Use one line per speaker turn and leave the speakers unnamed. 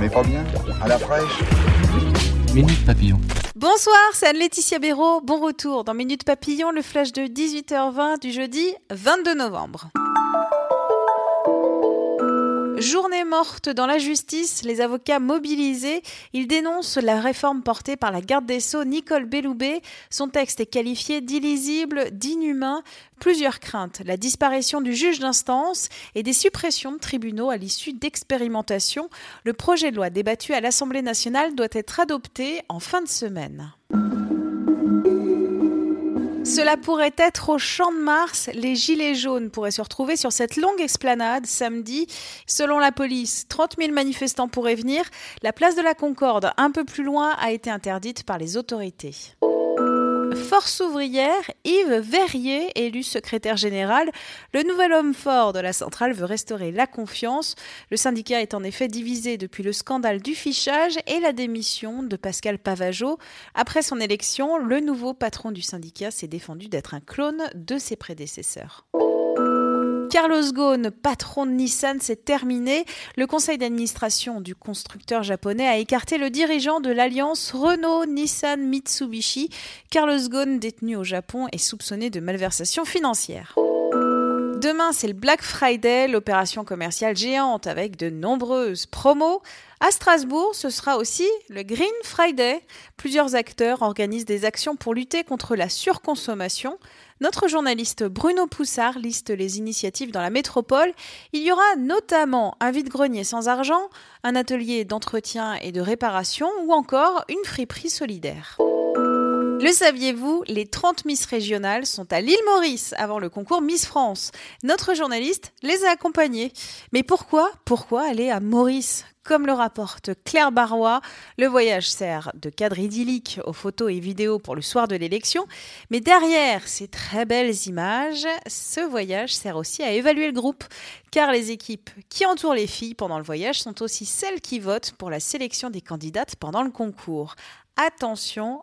On est pas bien À la fraîche
Minute Papillon.
Bonsoir, c'est Anne-Laetitia Béraud. Bon retour dans Minute Papillon, le flash de 18h20 du jeudi 22 novembre. Journée morte dans la justice, les avocats mobilisés, ils dénoncent la réforme portée par la garde des Sceaux Nicole Belloubet. Son texte est qualifié d'illisible, d'inhumain. Plusieurs craintes, la disparition du juge d'instance et des suppressions de tribunaux à l'issue d'expérimentations. Le projet de loi débattu à l'Assemblée nationale doit être adopté en fin de semaine. Cela pourrait être au Champ de Mars. Les Gilets jaunes pourraient se retrouver sur cette longue esplanade samedi. Selon la police, 30 000 manifestants pourraient venir. La place de la Concorde, un peu plus loin, a été interdite par les autorités. Force ouvrière, Yves Verrier, élu secrétaire général, le nouvel homme fort de la centrale veut restaurer la confiance. Le syndicat est en effet divisé depuis le scandale du fichage et la démission de Pascal Pavageau. Après son élection, le nouveau patron du syndicat s'est défendu d'être un clone de ses prédécesseurs. Carlos Ghosn, patron de Nissan, s'est terminé. Le conseil d'administration du constructeur japonais a écarté le dirigeant de l'alliance Renault-Nissan-Mitsubishi. Carlos Ghosn, détenu au Japon, est soupçonné de malversation financière. Demain, c'est le Black Friday, l'opération commerciale géante avec de nombreuses promos. À Strasbourg, ce sera aussi le Green Friday. Plusieurs acteurs organisent des actions pour lutter contre la surconsommation. Notre journaliste Bruno Poussard liste les initiatives dans la métropole. Il y aura notamment un vide-grenier sans argent, un atelier d'entretien et de réparation ou encore une friperie solidaire. Le saviez-vous, les 30 Miss régionales sont à l'île Maurice avant le concours Miss France. Notre journaliste les a accompagnées. Mais pourquoi Pourquoi aller à Maurice? Comme le rapporte Claire Barrois, le voyage sert de cadre idyllique aux photos et vidéos pour le soir de l'élection, mais derrière ces très belles images, ce voyage sert aussi à évaluer le groupe, car les équipes qui entourent les filles pendant le voyage sont aussi celles qui votent pour la sélection des candidates pendant le concours. Attention